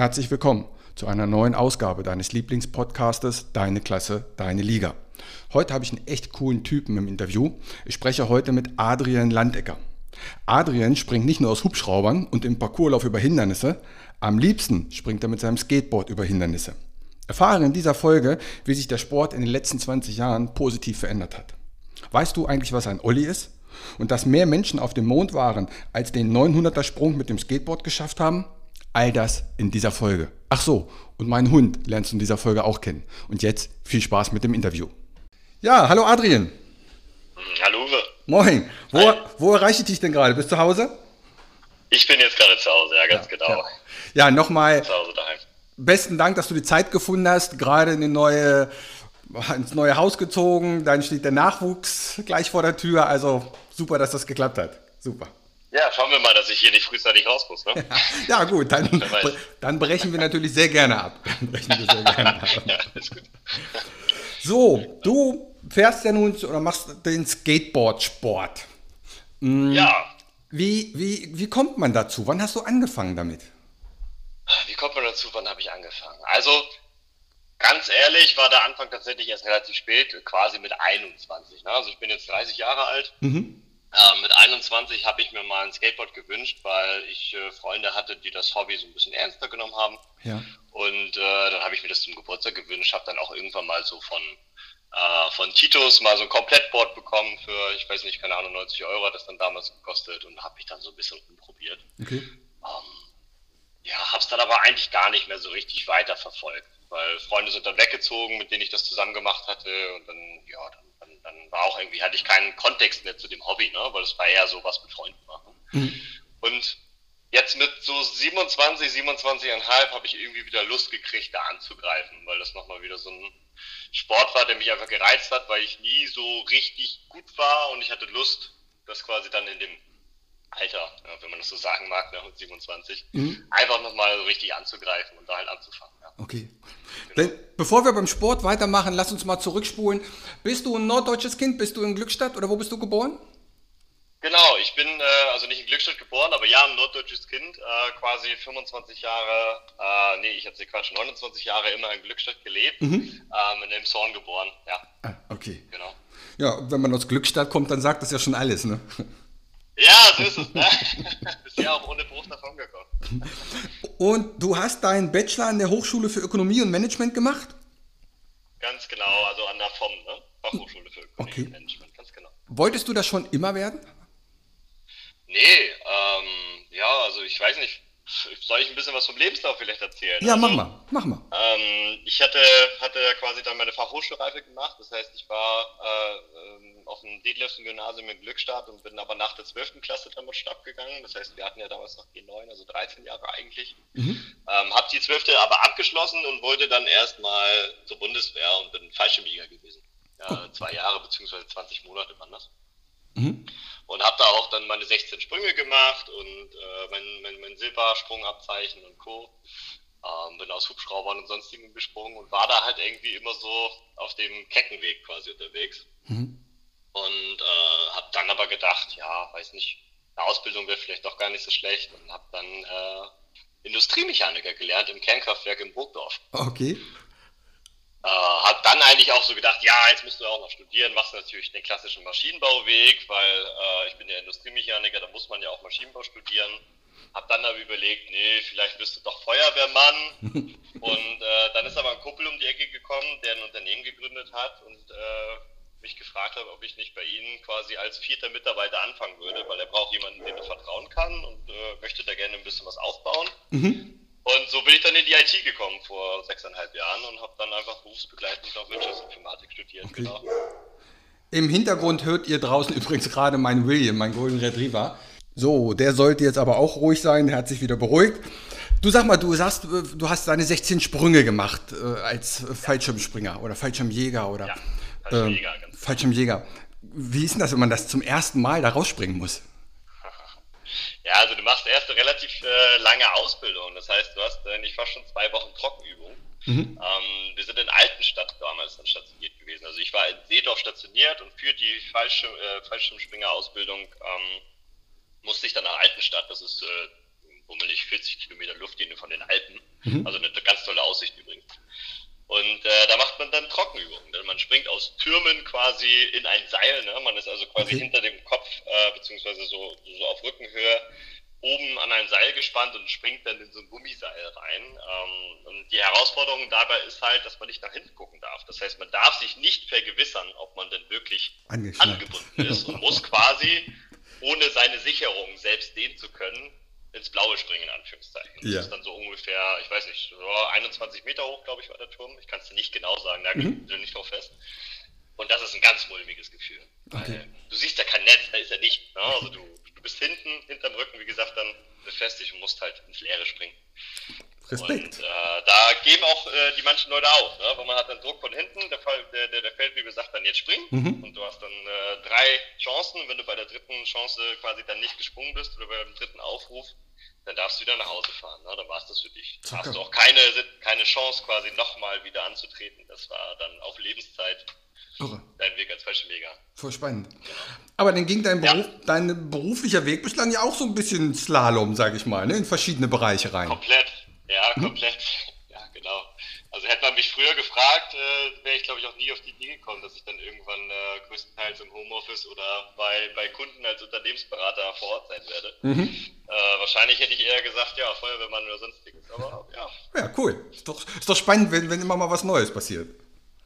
Herzlich willkommen zu einer neuen Ausgabe deines Lieblingspodcastes Deine Klasse, deine Liga. Heute habe ich einen echt coolen Typen im Interview. Ich spreche heute mit Adrian Landecker. Adrian springt nicht nur aus Hubschraubern und im Parcourslauf über Hindernisse, am liebsten springt er mit seinem Skateboard über Hindernisse. Erfahre in dieser Folge, wie sich der Sport in den letzten 20 Jahren positiv verändert hat. Weißt du eigentlich, was ein Olli ist? Und dass mehr Menschen auf dem Mond waren, als den 900er Sprung mit dem Skateboard geschafft haben? All das in dieser Folge. Ach so, und meinen Hund lernst du in dieser Folge auch kennen. Und jetzt viel Spaß mit dem Interview. Ja, hallo Adrian. Hallo Uwe. Moin. Wo, wo erreiche ich dich denn gerade? Bist du zu Hause? Ich bin jetzt gerade zu Hause, ja, ganz ja, genau. Ja, ja nochmal. Zu Hause daheim. Besten Dank, dass du die Zeit gefunden hast, gerade in neue ins neue Haus gezogen, dann steht der Nachwuchs gleich vor der Tür. Also super, dass das geklappt hat. Super. Ja, schauen wir mal, dass ich hier nicht frühzeitig raus muss. Ne? Ja, gut, dann, dann brechen wir natürlich sehr gerne ab. Dann brechen wir sehr gerne ab. ja. So, du fährst ja nun oder machst den Skateboard-Sport. Mhm. Ja. Wie, wie, wie kommt man dazu? Wann hast du angefangen damit? Wie kommt man dazu? Wann habe ich angefangen? Also, ganz ehrlich, war der Anfang tatsächlich erst relativ spät, quasi mit 21. Ne? Also, ich bin jetzt 30 Jahre alt. Mhm. Äh, mit 21 habe ich mir mal ein Skateboard gewünscht, weil ich äh, Freunde hatte, die das Hobby so ein bisschen ernster genommen haben. Ja. Und äh, dann habe ich mir das zum Geburtstag gewünscht, habe dann auch irgendwann mal so von, äh, von Titus mal so ein Komplettboard bekommen für, ich weiß nicht, keine Ahnung, 90 Euro hat das dann damals gekostet und habe mich dann so ein bisschen rumprobiert. Okay. Ähm, ja, habe es dann aber eigentlich gar nicht mehr so richtig weiterverfolgt, weil Freunde sind dann weggezogen, mit denen ich das zusammen gemacht hatte und dann, ja, dann dann war auch irgendwie, hatte ich keinen Kontext mehr zu dem Hobby, ne? weil es war eher so was mit Freunden machen. Mhm. Und jetzt mit so 27, 27,5 habe ich irgendwie wieder Lust gekriegt, da anzugreifen, weil das nochmal wieder so ein Sport war, der mich einfach gereizt hat, weil ich nie so richtig gut war und ich hatte Lust, das quasi dann in dem Alter, wenn man das so sagen mag, ne, 27, mhm. einfach nochmal so richtig anzugreifen und da halt anzufangen. Ja. Okay. Genau. Bevor wir beim Sport weitermachen, lass uns mal zurückspulen. Bist du ein norddeutsches Kind? Bist du in Glückstadt oder wo bist du geboren? Genau, ich bin äh, also nicht in Glückstadt geboren, aber ja, ein norddeutsches Kind, äh, quasi 25 Jahre, äh, nee, ich hatte Quatsch, 29 Jahre immer in Glückstadt gelebt, mhm. ähm, in Elmshorn geboren, ja. Ah, okay. Genau. Ja, wenn man aus Glückstadt kommt, dann sagt das ja schon alles, ne? Ja, so ist es. Ne? Bisher auch ohne Beruf davon gekommen. Und du hast deinen Bachelor an der Hochschule für Ökonomie und Management gemacht? Ganz genau, also an der FOM, ne? Fachhochschule für Ökonomie okay. und Management, ganz genau. Wolltest du das schon immer werden? Nee, ähm, ja, also ich weiß nicht, soll ich ein bisschen was vom Lebenslauf vielleicht erzählen? Ja, also, mach mal, mach mal. Ähm, ich hatte, hatte quasi dann meine Fachhochschulreife gemacht, das heißt, ich war äh, ähm, auf dem Detlefsen Gymnasium in Glückstadt und bin aber nach der 12. Klasse damit abgegangen. Das heißt, wir hatten ja damals noch G9, also 13 Jahre eigentlich. Mhm. Ähm, hab die 12. aber abgeschlossen und wollte dann erstmal zur Bundeswehr und bin Fallschirmjäger gewesen. Ja, oh. Zwei Jahre beziehungsweise 20 Monate waren das. Mhm und habe da auch dann meine 16 Sprünge gemacht und äh, mein, mein, mein Silbersprungabzeichen und Co. Ähm, bin aus Hubschraubern und sonstigen gesprungen und war da halt irgendwie immer so auf dem Keckenweg quasi unterwegs. Mhm. Und äh, habe dann aber gedacht, ja, weiß nicht, eine Ausbildung wäre vielleicht doch gar nicht so schlecht und habe dann äh, Industriemechaniker gelernt im Kernkraftwerk in Burgdorf. Okay. Äh, hab dann eigentlich auch so gedacht, ja, jetzt musst du auch noch studieren, machst natürlich den klassischen Maschinenbauweg, weil äh, ich bin ja Industriemechaniker, da muss man ja auch Maschinenbau studieren. Hab dann aber überlegt, nee, vielleicht wirst du doch Feuerwehrmann. und äh, dann ist aber ein Kumpel um die Ecke gekommen, der ein Unternehmen gegründet hat und äh, mich gefragt hat, ob ich nicht bei Ihnen quasi als vierter Mitarbeiter anfangen würde, weil er braucht jemanden, dem er vertrauen kann und äh, möchte da gerne ein bisschen was aufbauen. Mhm. Und so bin ich dann in die IT gekommen vor sechseinhalb Jahren und habe dann einfach berufsbegleitend noch Wirtschaftsinformatik studiert. Okay. Genau. Im Hintergrund hört ihr draußen übrigens gerade meinen William, mein Golden Retriever. So, der sollte jetzt aber auch ruhig sein, der hat sich wieder beruhigt. Du sag mal, du sagst, du hast deine 16 Sprünge gemacht äh, als Fallschirmspringer oder Fallschirmjäger oder ja, Fallschirmjäger. Äh, Fallschirmjäger. Wie ist denn das, wenn man das zum ersten Mal da rausspringen muss? Ja, also du machst erst eine relativ äh, lange Ausbildung. Das heißt, du hast eigentlich fast schon zwei Wochen Trockenübung. Mhm. Ähm, wir sind in Altenstadt damals dann stationiert gewesen. Also ich war in Seedorf stationiert und für die Fallschirm, äh, Fallschirmspringer-Ausbildung ähm, musste ich dann nach Altenstadt. Das ist äh, bummelig 40 Kilometer Luftlinie von den Alpen. Mhm. Also eine ganz tolle Aussicht übrigens. Und äh, da macht man dann Trockenübungen. Denn man springt aus Türmen quasi in ein Seil. Ne? Man ist also quasi okay. hinter dem Kopf, äh, beziehungsweise so, so auf Rückenhöhe, oben an ein Seil gespannt und springt dann in so ein Gummiseil rein. Ähm, und die Herausforderung dabei ist halt, dass man nicht nach hinten gucken darf. Das heißt, man darf sich nicht vergewissern, ob man denn wirklich angebunden ist und muss quasi, ohne seine Sicherung selbst dehnen zu können, ins Blaue springen, in Anführungszeichen. Das ja. ist dann so ungefähr, ich weiß nicht, so 21 Meter hoch, glaube ich, war der Turm. Ich kann es dir nicht genau sagen, da mhm. bin ich nicht drauf fest. Und das ist ein ganz mulmiges Gefühl. Okay. Du siehst ja kein Netz, da ist er nicht. Ne? Also du, du bist hinten, hinterm Rücken, wie gesagt, dann befestigt und musst halt ins Leere springen. Respekt. Und äh, geben auch äh, die manchen Leute auf, ne? weil man hat dann Druck von hinten, der, Fall, der, der, der Feldwebel sagt dann jetzt springen mhm. und du hast dann äh, drei Chancen, wenn du bei der dritten Chance quasi dann nicht gesprungen bist oder beim dritten Aufruf, dann darfst du wieder nach Hause fahren. Ne? Dann war es das für dich. Da hast du auch keine, keine Chance quasi nochmal wieder anzutreten. Das war dann auf Lebenszeit Irre. dein Weg als Fallschirmjäger. Voll spannend. Genau. Aber dann ging dein, Beruf, ja. dein beruflicher Weg bislang ja auch so ein bisschen Slalom, sage ich mal, ne? in verschiedene Bereiche rein. Komplett. Ja, hm? komplett. Ja, genau. Also hätte man mich früher gefragt, äh, wäre ich glaube ich auch nie auf die Idee gekommen, dass ich dann irgendwann äh, größtenteils im Homeoffice oder bei, bei Kunden als Unternehmensberater vor Ort sein werde. Mhm. Äh, wahrscheinlich hätte ich eher gesagt, ja, Feuerwehrmann oder sonstiges. Aber ja. Ja, cool. Ist doch, ist doch spannend, wenn, wenn immer mal was Neues passiert.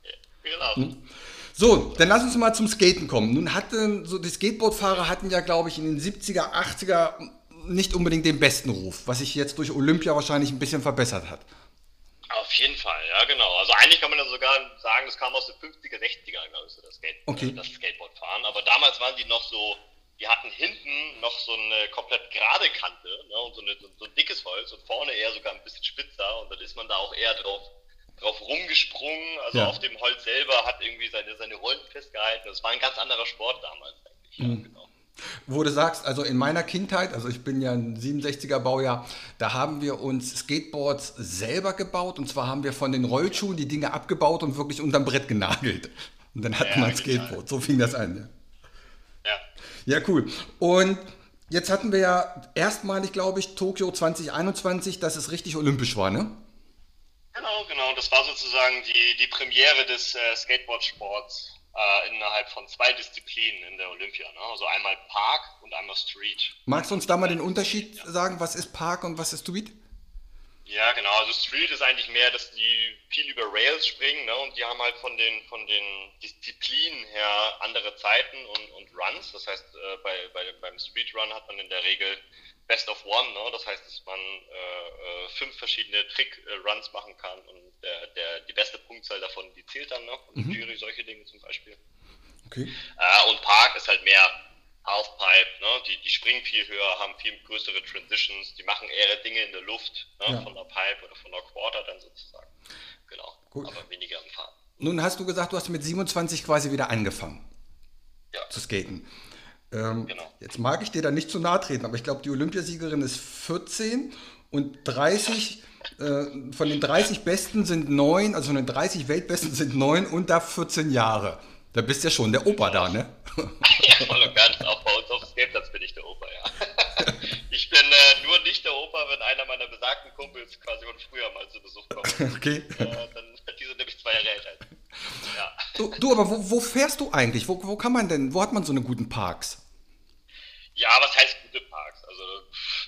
Ja, genau. Mhm. So, dann lass uns mal zum Skaten kommen. Nun hatten so die Skateboardfahrer hatten ja, glaube ich, in den 70er, 80er nicht unbedingt den besten Ruf, was sich jetzt durch Olympia wahrscheinlich ein bisschen verbessert hat. Auf jeden Fall, ja genau. Also eigentlich kann man ja sogar sagen, das kam aus den 50er, 60er, glaube ich, so das, Skate okay. das Skateboardfahren. Aber damals waren die noch so, die hatten hinten noch so eine komplett gerade Kante ne, und so, eine, so, so, ein dickes Holz und vorne eher sogar ein bisschen spitzer und dann ist man da auch eher drauf, drauf rumgesprungen. Also ja. auf dem Holz selber hat irgendwie seine, seine Rollen festgehalten. Das war ein ganz anderer Sport damals eigentlich. Mhm. Ja, genau. Wo du sagst, also in meiner Kindheit, also ich bin ja ein 67er Baujahr, da haben wir uns Skateboards selber gebaut und zwar haben wir von den Rollschuhen die Dinge abgebaut und wirklich unterm Brett genagelt. Und dann hatten ja, wir ein Skateboard. So fing das an. Ja. ja. Ja, cool. Und jetzt hatten wir ja erstmalig, glaube ich, Tokio 2021, dass es richtig olympisch war, ne? Genau, genau. Das war sozusagen die, die Premiere des äh, Skateboard-Sports äh, innerhalb von zwei Disziplinen in der Olympia. Ne? Also einmal Park und einmal Street. Magst du uns da mal den Unterschied ja. sagen? Was ist Park und was ist Street? Ja, genau. Also Street ist eigentlich mehr, dass die viel über Rails springen ne? und die haben halt von den, von den Disziplinen her andere Zeiten und, und Runs. Das heißt, äh, bei, bei, beim Street Run hat man in der Regel Best of One, ne? das heißt, dass man äh, äh fünf verschiedene Trick-Runs machen kann und der, der, die beste Punktzahl davon, die zählt dann noch. Und mhm. Jury, solche Dinge zum Beispiel. Okay. Äh, und Park ist halt mehr Halfpipe, ne? die, die springen viel höher, haben viel größere Transitions, die machen eher Dinge in der Luft, ne? ja. von der Pipe oder von der Quarter dann sozusagen. Genau, Gut. aber weniger im Fahren. Nun hast du gesagt, du hast mit 27 quasi wieder angefangen ja. zu skaten. Ähm, genau. Jetzt mag ich dir da nicht zu nahe treten, aber ich glaube, die Olympiasiegerin ist 14 und 30, äh, von den 30 Besten sind 9, also von den 30 Weltbesten sind 9 unter 14 Jahre. Da bist ja schon der Opa da, ne? ja, voll und ganz. Auch bei uns auf dem Skateplatz bin ich der Opa, ja. ich bin äh, nur nicht der Opa, wenn einer meiner besagten Kumpels quasi von früher mal zu Besuch kommt. Okay. Äh, dann, die sind nämlich zwei Jahre älter. Ja. Du, du aber wo, wo, fährst du eigentlich? Wo, wo kann man denn, wo hat man so eine guten Parks? Ja, was heißt gute Parks? Also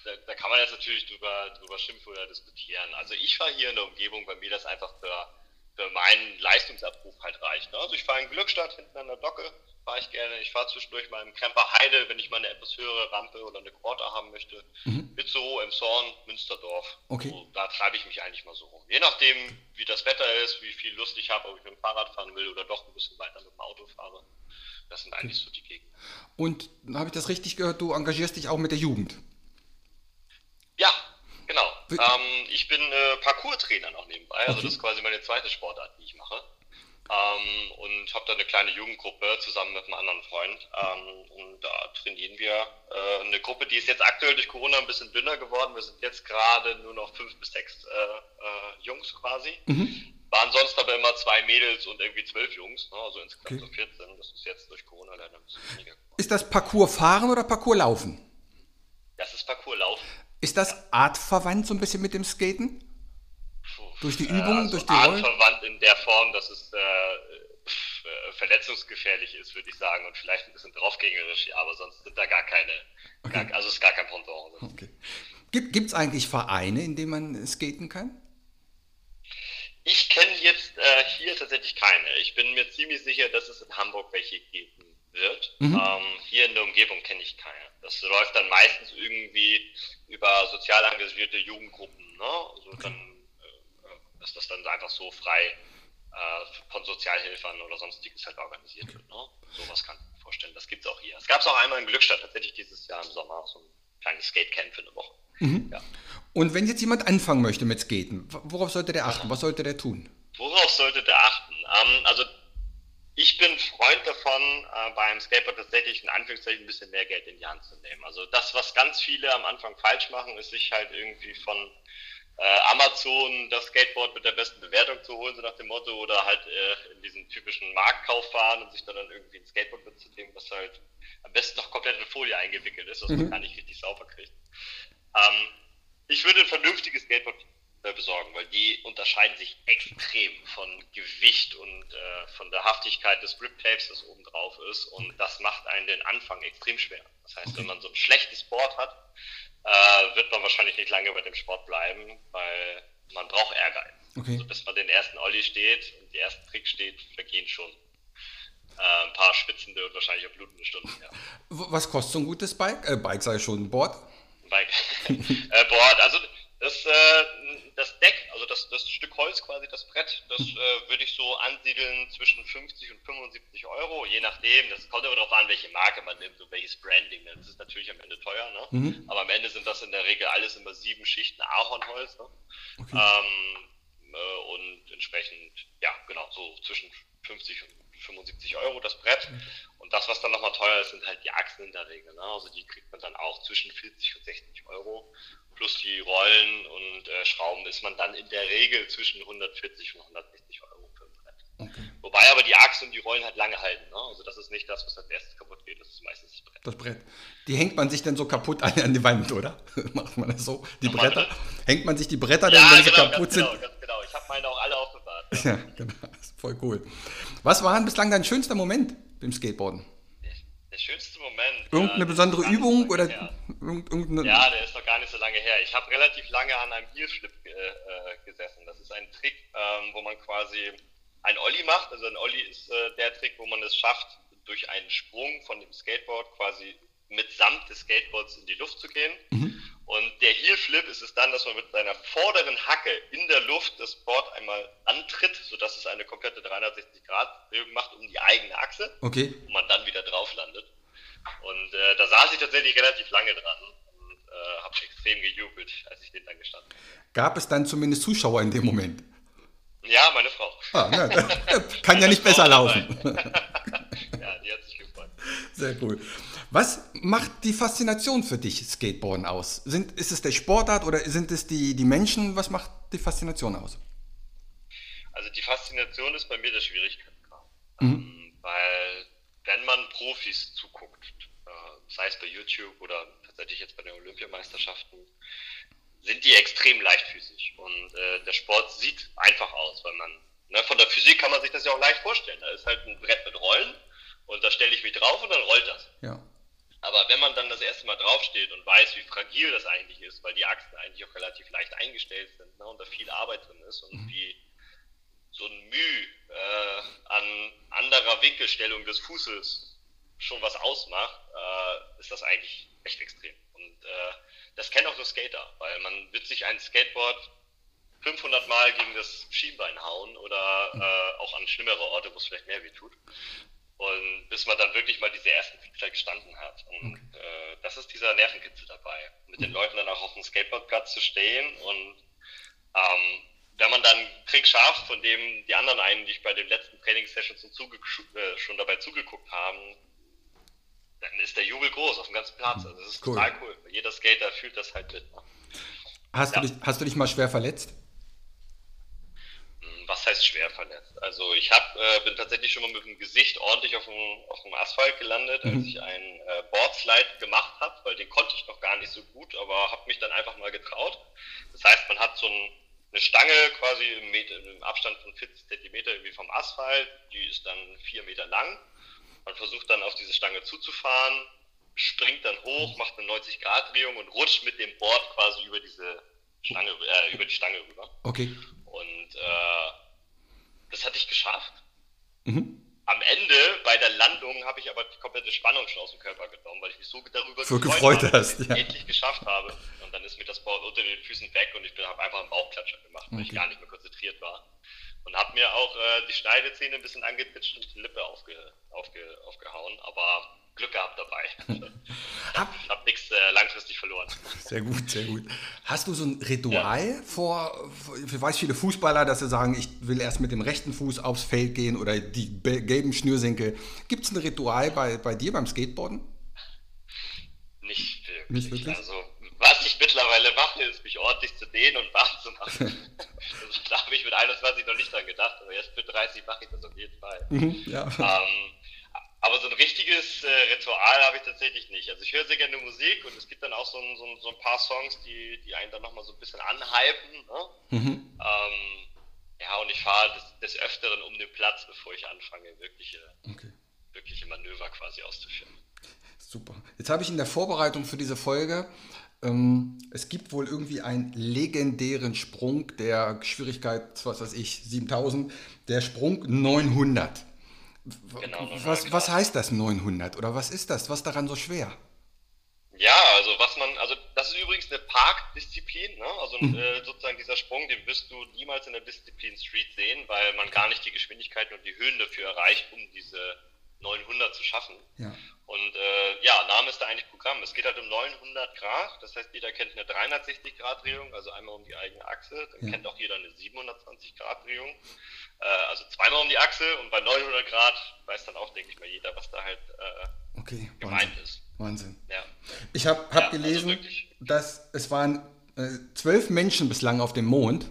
da, da, kann man jetzt natürlich drüber, drüber schimpfen oder diskutieren. Also ich fahre hier in der Umgebung, bei mir das einfach für, für meinen Leistungsabruf halt reicht. Ne? Also ich fahre in Glückstadt hinten an der Docke, fahre ich gerne. Ich fahre zwischendurch mal im Kremper Heide, wenn ich mal eine etwas höhere Rampe oder eine Quarter haben möchte. Mhm. Itzehoe, Emshorn, Münsterdorf. Okay. So, da treibe ich mich eigentlich mal so rum. Je nachdem, wie das Wetter ist, wie viel Lust ich habe, ob ich mit dem Fahrrad fahren will oder doch ein bisschen weiter mit dem Auto fahre. Das sind eigentlich so die Gegenden. Und habe ich das richtig gehört, du engagierst dich auch mit der Jugend? Ja, genau. Ähm, ich bin äh, Parcours-Trainer noch nebenbei. Also okay. das ist quasi meine zweite Sportart, die ich mache. Ähm, und habe da eine kleine Jugendgruppe zusammen mit einem anderen Freund. Ähm, und da trainieren wir äh, eine Gruppe, die ist jetzt aktuell durch Corona ein bisschen dünner geworden. Wir sind jetzt gerade nur noch fünf bis sechs äh, äh, Jungs quasi. Mhm. Waren sonst aber immer zwei Mädels und irgendwie zwölf Jungs, ne? also insgesamt okay. so 14. Das ist jetzt durch Corona leider ein bisschen weniger geworden. Ist das Parcours fahren oder Parcours laufen? Das ist Parcours laufen. Ist das artverwandt so ein bisschen mit dem Skaten? Durch die Übung, äh, durch die Rollen? verwandt in der Form, dass es äh, äh, verletzungsgefährlich ist, würde ich sagen, und vielleicht ein bisschen draufgängerisch, aber sonst sind da gar keine, okay. gar, also ist gar kein Pendant. Okay. Gibt es eigentlich Vereine, in denen man skaten kann? Ich kenne jetzt äh, hier tatsächlich keine. Ich bin mir ziemlich sicher, dass es in Hamburg welche geben wird. Mhm. Ähm, hier in der Umgebung kenne ich keine. Das läuft dann meistens irgendwie über sozial engagierte Jugendgruppen. Ne? Also okay. dann ist das dann einfach so frei äh, von Sozialhilfern oder sonstiges halt organisiert wird. Ne? Sowas kann ich mir vorstellen. Das gibt es auch hier. Es gab es auch einmal in Glückstadt, tatsächlich dieses Jahr im Sommer, so ein kleines Skatecamp für eine Woche. Mhm. Ja. Und wenn jetzt jemand anfangen möchte mit Skaten, worauf sollte der achten? Was sollte der tun? Worauf sollte der achten? Ähm, also ich bin Freund davon, äh, beim Skateboard tatsächlich in Anführungszeichen ein bisschen mehr Geld in die Hand zu nehmen. Also das, was ganz viele am Anfang falsch machen, ist sich halt irgendwie von Amazon das Skateboard mit der besten Bewertung zu holen, so nach dem Motto, oder halt äh, in diesen typischen Marktkauf fahren und sich dann, dann irgendwie ein Skateboard mitzunehmen, was halt am besten noch komplett in Folie eingewickelt ist, was mhm. man gar nicht richtig sauber kriegt. Ähm, ich würde ein vernünftiges Skateboard äh, besorgen, weil die unterscheiden sich extrem von Gewicht und äh, von der Haftigkeit des Grip-Tapes, das oben drauf ist. Und das macht einen den Anfang extrem schwer. Das heißt, okay. wenn man so ein schlechtes Board hat, äh, wird man wahrscheinlich nicht lange bei dem Sport bleiben, weil man braucht Ehrgeiz. Okay. Also bis man den ersten Olli steht und die ersten Tricks steht, vergehen schon äh, ein paar spitzende und wahrscheinlich auch blutende Stunden. Ja. Was kostet so ein gutes Bike? Äh, Bike sei schon ein Board? Bike. äh, Board, also das, äh, das Deck, also das, das Stück Holz quasi, das Brett, das äh, würde ich so ansiedeln zwischen 50 und 75 Euro, je nachdem. Das kommt immer darauf an, welche Marke man nimmt und welches Branding. Das ist natürlich am Ende teuer, ne? Mhm. aber am Ende sind das in der Regel alles immer sieben Schichten Ahornholz. Ne? Okay. Ähm, äh, und entsprechend, ja, genau, so zwischen 50 und 75 Euro das Brett. Mhm. Und das, was dann nochmal teuer ist, sind halt die Achsen in der Regel. Ne? Also die kriegt man dann auch zwischen 40 und 60 Euro. Plus die Rollen und äh, Schrauben ist man dann in der Regel zwischen 140 und 160 Euro für ein Brett. Okay. Wobei aber die Achsen und die Rollen halt lange halten. Ne? Also das ist nicht das, was als erstes kaputt geht. Das ist meistens das Brett. Das Brett. Die hängt man sich dann so kaputt an, an die Wand, oder? Macht man das so? Die Nochmal Bretter? Bitte? Hängt man sich die Bretter ja, dann, wenn genau, sie kaputt sind? Genau, ganz genau. Ich habe meine auch alle aufbewahrt. Ja, ja genau. Das ist voll cool. Was war bislang dein schönster Moment beim Skateboarden? Der schönste Moment. Irgendeine ja, besondere Übung oder irgendeine... Ja, der ist noch gar nicht so lange her. Ich habe relativ lange an einem Heelflip äh, äh, gesessen. Das ist ein Trick, ähm, wo man quasi ein Ollie macht. Also ein Ollie ist äh, der Trick, wo man es schafft, durch einen Sprung von dem Skateboard quasi mitsamt des Skateboards in die Luft zu gehen. Mhm. Und der Heel Flip ist es dann, dass man mit seiner vorderen Hacke in der Luft das Board einmal antritt, sodass es eine komplette 360-Grad-Bewegung macht um die eigene Achse. Okay. Und man dann wieder drauf landet. Und äh, da saß ich tatsächlich relativ lange dran und äh, habe extrem gejubelt, als ich den dann gestanden habe. Gab es dann zumindest Zuschauer in dem Moment? Ja, meine Frau. Ah, na, kann ja nicht besser laufen. ja, die hat sich gefreut. Sehr cool. Was macht die Faszination für dich Skateboarden aus? Sind, ist es der Sportart oder sind es die, die Menschen? Was macht die Faszination aus? Also die Faszination ist bei mir der Schwierigkeitsgrad. Mhm. Ähm, weil wenn man Profis zuguckt, äh, sei es bei YouTube oder tatsächlich jetzt bei den Olympiameisterschaften, sind die extrem leichtfüßig. Und äh, der Sport sieht einfach aus, weil man, ne, von der Physik kann man sich das ja auch leicht vorstellen. Da ist halt ein Brett mit Rollen und da stelle ich mich drauf und dann rollt das. Ja. Aber wenn man dann das erste Mal draufsteht und weiß, wie fragil das eigentlich ist, weil die Achsen eigentlich auch relativ leicht eingestellt sind ne, und da viel Arbeit drin ist und mhm. wie so ein Mühe äh, an anderer Winkelstellung des Fußes schon was ausmacht, äh, ist das eigentlich echt extrem. Und äh, das kennen auch nur Skater, weil man wird sich ein Skateboard 500 Mal gegen das Schienbein hauen oder mhm. äh, auch an schlimmere Orte, wo es vielleicht mehr weh tut. Und bis man dann wirklich mal diese ersten Fixer gestanden hat. Und okay. äh, das ist dieser Nervenkitzel dabei. Mit den Leuten dann auch auf dem Skateboardplatz zu stehen und ähm, wenn man dann Trick schafft, von dem die anderen eigentlich bei den letzten Trainingssessions äh, schon dabei zugeguckt haben, dann ist der Jubel groß auf dem ganzen Platz. Also das ist cool. total cool. Jeder Skater fühlt das halt mit. Hast, ja. du dich, hast du dich mal schwer verletzt? Was heißt schwer verletzt? Also ich hab, äh, bin tatsächlich schon mal mit dem Gesicht ordentlich auf dem, auf dem Asphalt gelandet, als mhm. ich einen äh, Boardslide gemacht habe, weil den konnte ich noch gar nicht so gut, aber habe mich dann einfach mal getraut. Das heißt, man hat so ein eine Stange quasi im, Meter, im Abstand von 40 Zentimeter irgendwie vom Asphalt, die ist dann vier Meter lang. Man versucht dann auf diese Stange zuzufahren, springt dann hoch, macht eine 90-Grad-Drehung und rutscht mit dem Board quasi über diese Stange, äh, über die Stange rüber. Okay. Und äh, das hatte ich geschafft. Mhm. Am Ende bei der Landung habe ich aber die komplette Spannung schon aus dem Körper genommen, weil ich mich so darüber so gefreut, gefreut hast, ja. endlich geschafft habe. Und dann ist mir das Board unter den Füßen weg und ich habe einfach einen Bauchklatscher gemacht, weil okay. ich gar nicht mehr konzentriert war. Und habe mir auch äh, die Schneidezähne ein bisschen angepitcht und die Lippe aufge, aufge, aufgehauen, aber Glück gehabt dabei. hab, ich habe nichts äh, langfristig verloren. Sehr gut, sehr gut. Hast du so ein Ritual ja. vor, ich weiß viele Fußballer, dass sie sagen, ich will erst mit dem rechten Fuß aufs Feld gehen oder die gelben Schnürsenkel. Gibt es ein Ritual bei, bei dir beim Skateboarden? Nicht wirklich. Nicht wirklich? Also, was ich mittlerweile mache, ist mich ordentlich zu dehnen und warm zu machen. also, da habe ich mit 21 noch nicht dran gedacht, aber jetzt mit 30 mache ich das auf jeden Fall. Mhm, ja. Ähm, aber so ein richtiges äh, Ritual habe ich tatsächlich nicht. Also ich höre sehr gerne Musik und es gibt dann auch so ein, so ein, so ein paar Songs, die, die einen dann nochmal so ein bisschen anhypen. Ne? Mhm. Ähm, ja, und ich fahre des, des, Öfteren um den Platz, bevor ich anfange, wirkliche, okay. wirkliche Manöver quasi auszuführen. Super. Jetzt habe ich in der Vorbereitung für diese Folge, ähm, es gibt wohl irgendwie einen legendären Sprung der Schwierigkeit, was weiß ich, 7000, der Sprung 900. Genau, was, was heißt das 900 oder was ist das? Was daran so schwer? Ja, also was man, also das ist übrigens eine Parkdisziplin, ne? also mhm. äh, sozusagen dieser Sprung, den wirst du niemals in der Disziplin Street sehen, weil man gar nicht die Geschwindigkeiten und die Höhen dafür erreicht, um diese 900 zu schaffen. Ja. Und äh, ja, Name ist da eigentlich Programm. Es geht halt um 900 Grad, das heißt, jeder kennt eine 360 Grad Drehung, also einmal um die eigene Achse, dann ja. kennt auch jeder eine 720 Grad Drehung. Äh, also zweimal um die Achse und bei 900 Grad weiß dann auch, denke ich mal, jeder, was da halt äh, okay, gemeint Wahnsinn. ist. Wahnsinn. Ja. Ich habe hab ja, also gelesen, also dass es waren äh, zwölf Menschen bislang auf dem Mond,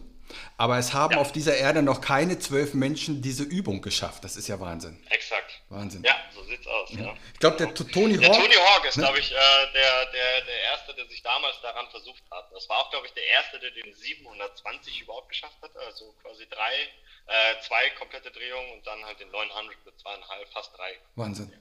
aber es haben auf dieser Erde noch keine zwölf Menschen diese Übung geschafft. Das ist ja Wahnsinn. Exakt. Wahnsinn. Ja, so sieht's aus. Ja. Ja. Ich glaube, der Tony Hawk. Der Tony Hawk ist, ne? glaube ich, äh, der, der, der Erste, der sich damals daran versucht hat. Das war auch, glaube ich, der Erste, der den 720 überhaupt geschafft hat. Also quasi drei, äh, zwei komplette Drehungen und dann halt den 900 mit zweieinhalb, fast drei. Wahnsinn.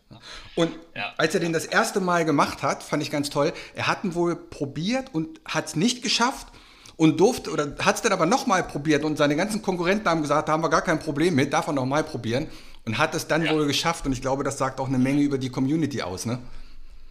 Und ja. als er den das erste Mal gemacht hat, fand ich ganz toll. Er hat ihn wohl probiert und hat es nicht geschafft und durfte oder hat es dann aber nochmal probiert und seine ganzen Konkurrenten haben gesagt, da haben wir gar kein Problem mit, darf er nochmal probieren und hat es dann ja. wohl geschafft und ich glaube, das sagt auch eine Menge über die Community aus, ne?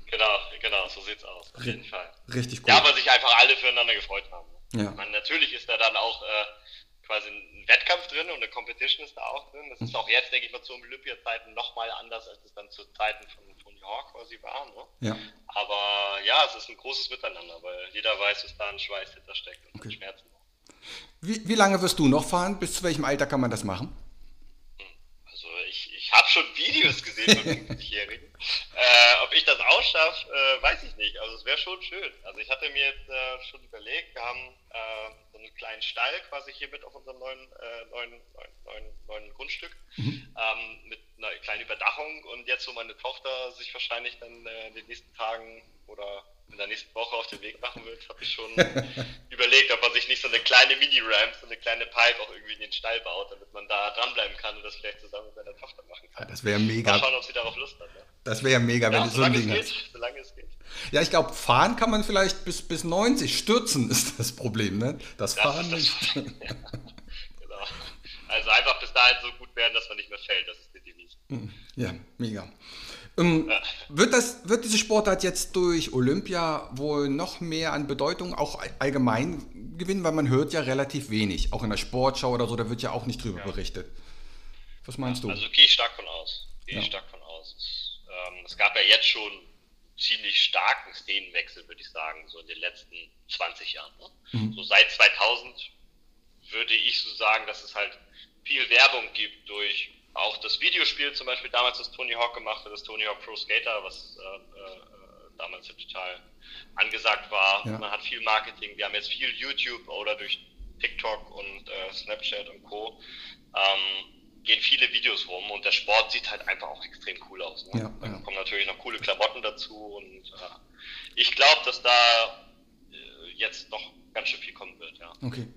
Genau, genau, so sieht's aus, auf jeden Fall. Richtig gut. Ja, weil sich einfach alle füreinander gefreut haben. Ja. Man, natürlich ist da dann auch äh, quasi ein Wettkampf drin und eine Competition ist da auch drin. Das ist auch jetzt, denke ich mal, zu Olympiazeiten nochmal anders, als es dann zu Zeiten von Tony Hawk quasi war. Ne? Ja. Aber ja, es ist ein großes Miteinander, weil jeder weiß, dass da ein Schweiß hintersteckt und okay. Schmerzen. Wie, wie lange wirst du noch fahren? Bis zu welchem Alter kann man das machen? Habe schon Videos gesehen von 50-Jährigen. äh, ob ich das ausschaffe, äh, weiß ich nicht. Also es wäre schon schön. Also ich hatte mir jetzt äh, schon überlegt, wir haben äh, so einen kleinen Stall quasi hier mit auf unserem neuen, äh, neuen, neuen, neuen, Grundstück mhm. ähm, mit einer kleinen Überdachung und jetzt, wo meine Tochter sich wahrscheinlich dann äh, in den nächsten Tagen oder in der nächsten Woche den Weg machen wird, habe ich schon überlegt, ob man sich nicht so eine kleine Mini-Ramp, so eine kleine Pipe auch irgendwie in den Stall baut, damit man da dranbleiben kann und das vielleicht zusammen mit seiner Tochter machen kann. Ja, das wäre mega. Mal schauen, ob sie darauf Lust hat. Ne? Das wäre mega, wenn ja, so ein Ding geht, Solange es geht. Ja, ich glaube, fahren kann man vielleicht bis, bis 90. Stürzen ist das Problem, ne? Das, das Fahren das nicht. ja. genau. Also einfach bis dahin so gut werden, dass man nicht mehr fällt. Das ist die Devise. Ja, mega. Ähm, ja. wird, das, wird diese Sportart jetzt durch Olympia wohl noch mehr an Bedeutung auch allgemein gewinnen, weil man hört ja relativ wenig, auch in der Sportschau oder so, da wird ja auch nicht drüber ja. berichtet. Was meinst du? Also gehe ich stark von aus. Gehe ich stark von aus. Es, ähm, es, gab ja jetzt schon ziemlich starken Szenenwechsel, würde ich sagen, so in den letzten 20 Jahren. Ne? Mhm. So seit 2000 würde ich so sagen, dass es halt viel Werbung gibt durch auch das Videospiel zum Beispiel damals das Tony Hawk gemacht hat, das Tony Hawk Pro Skater, was äh, äh, damals ja total angesagt war. Ja. Man hat viel Marketing, wir haben jetzt viel YouTube oder durch TikTok und äh, Snapchat und Co. Ähm, gehen viele Videos rum und der Sport sieht halt einfach auch extrem cool aus. Ne? Ja, Dann kommen natürlich noch coole Klamotten dazu und äh, ich glaube, dass da äh, jetzt noch ganz schön viel kommen wird. Ja. Okay.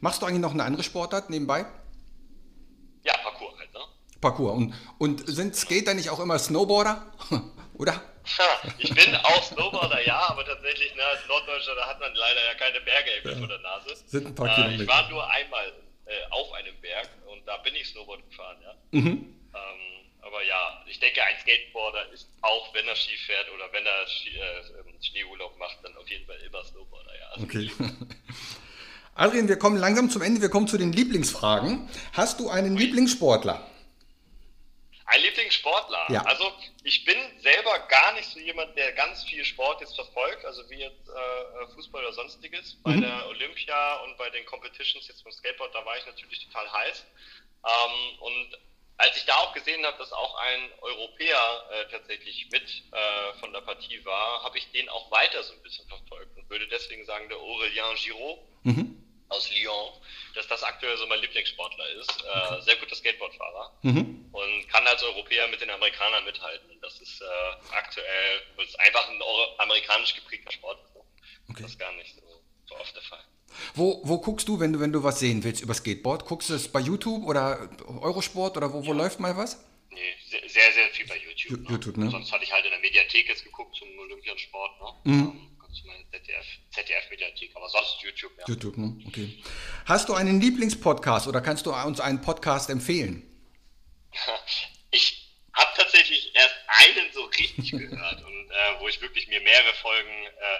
Machst du eigentlich noch eine andere Sportart nebenbei? Ja, Parkour Parkour. Und, und sind Skater nicht auch immer Snowboarder? Oder? Ich bin auch Snowboarder, ja, aber tatsächlich, ne, als Norddeutscher, da hat man leider ja keine Berge ja. vor der Nase. Sind ein paar äh, Kilometer. ich war nur einmal äh, auf einem Berg und da bin ich Snowboard gefahren, ja. Mhm. Ähm, aber ja, ich denke, ein Skateboarder ist auch, wenn er Ski fährt oder wenn er Ski, äh, Schneeurlaub macht, dann auf jeden Fall immer Snowboarder, ja. Also Okay. Adrian, wir kommen langsam zum Ende. Wir kommen zu den Lieblingsfragen. Hast du einen Lieblingssportler? Ein Lieblingssportler. Ja. Also ich bin selber gar nicht so jemand, der ganz viel Sport jetzt verfolgt, also wie jetzt äh, Fußball oder sonstiges. Bei Mhm. der Olympia und bei den Competitions jetzt beim Skateboard, da war ich natürlich total heiß. Ähm, und als ich da auch gesehen habe, dass auch ein Europäer äh, tatsächlich mit äh, von der Partie war, habe ich den auch weiter so ein bisschen verfolgt und würde deswegen sagen, der Aurélien Giraud Mhm. aus Lyon, dass das aktuell so mein Lieblingssportler ist. Äh, sehr guter Skateboardfahrer Mhm. Und kann als Europäer mit den Amerikanern mithalten. Das ist äh, aktuell, weil es einfach ein amerikanisch geprägter Sport ist. Okay. Das ist gar nicht so, so oft der Fall. Wo, wo guckst du, wenn du, wenn du was sehen willst über Skateboard? Guckst du es bei YouTube oder Eurosport oder wo, wo läuft mal was? Nee, sehr, sehr, viel bei YouTube. Ju- YouTube, ne? Sonst hatte ich halt in der Mediathek jetzt geguckt zum Olympiasport. Ne? Mhm. Ähm, ganz meine ZDF, ZDF-Mediathek, aber sonst YouTube, ja. YouTube, ne? Okay. Hast du einen Lieblingspodcast oder kannst du uns einen Podcast empfehlen? Ich habe tatsächlich erst einen so richtig gehört und äh, wo ich wirklich mir mehrere Folgen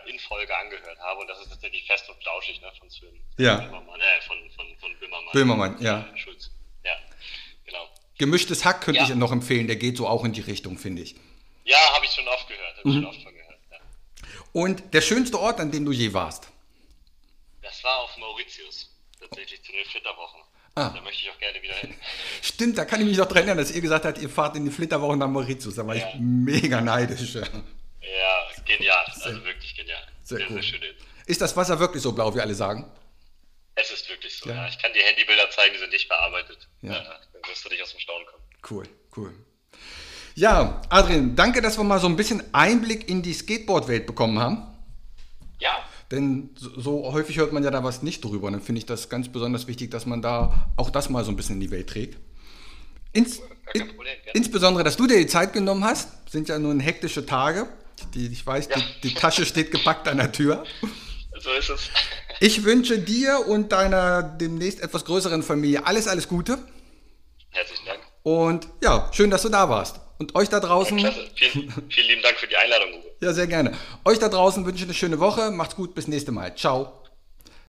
äh, in Folge angehört habe und das ist tatsächlich fest und flauschig, ne, von Sven Ja. Böhmermann, äh, von, von, von Böhmermann. Böhmermann, ja. Äh, Schulz. Ja, genau. Gemischtes Hack könnte Ja. ich noch empfehlen, der geht so auch in die Richtung, finde ich. Ja, habe ich schon oft gehört, habe ich Mhm. schon oft von gehört. Ja. Und der schönste Ort, an dem du je warst? Das war auf Mauritius, tatsächlich zu den Flitterwochen. Ah. Da möchte ich auch gerne wieder hin. Stimmt, da kann ich mich noch dran erinnern, dass ihr gesagt habt, ihr fahrt in die Flitterwochen nach Mauritius. Da war Ja. ich mega neidisch. Ja, genial, also wirklich genial. Sehr sehr, cool. sehr schön. Ist das Wasser wirklich so blau, wie alle sagen? Es ist wirklich so, Ja. ja. Ich kann dir Handybilder zeigen, die sind nicht bearbeitet. Ja. Ja. Dann wirst du nicht aus dem Staunen kommen. Cool, cool. Ja, Adrian, danke, dass wir mal so ein bisschen Einblick in die Skateboard-Welt bekommen haben. Ja, Denn so, häufig hört man ja da was nicht drüber. Und dann finde ich das ganz besonders wichtig, dass man da auch das mal so ein bisschen in die Welt trägt. Ins, in, insbesondere, dass du dir die Zeit genommen hast, sind ja nun hektische Tage. Die, ich weiß, Ja. die, die Tasche steht gepackt an der Tür. so ist es. Ich wünsche dir und deiner demnächst etwas größeren Familie alles, alles Gute. Herzlichen Dank. Und ja, schön, dass du da warst. Und euch da draußen, Klasse. Vielen, vielen lieben Dank für die Einladung, Uwe. ja, sehr gerne. Euch da draußen wünsche ich eine schöne Woche. Macht's gut, bis nächste Mal. Ciao.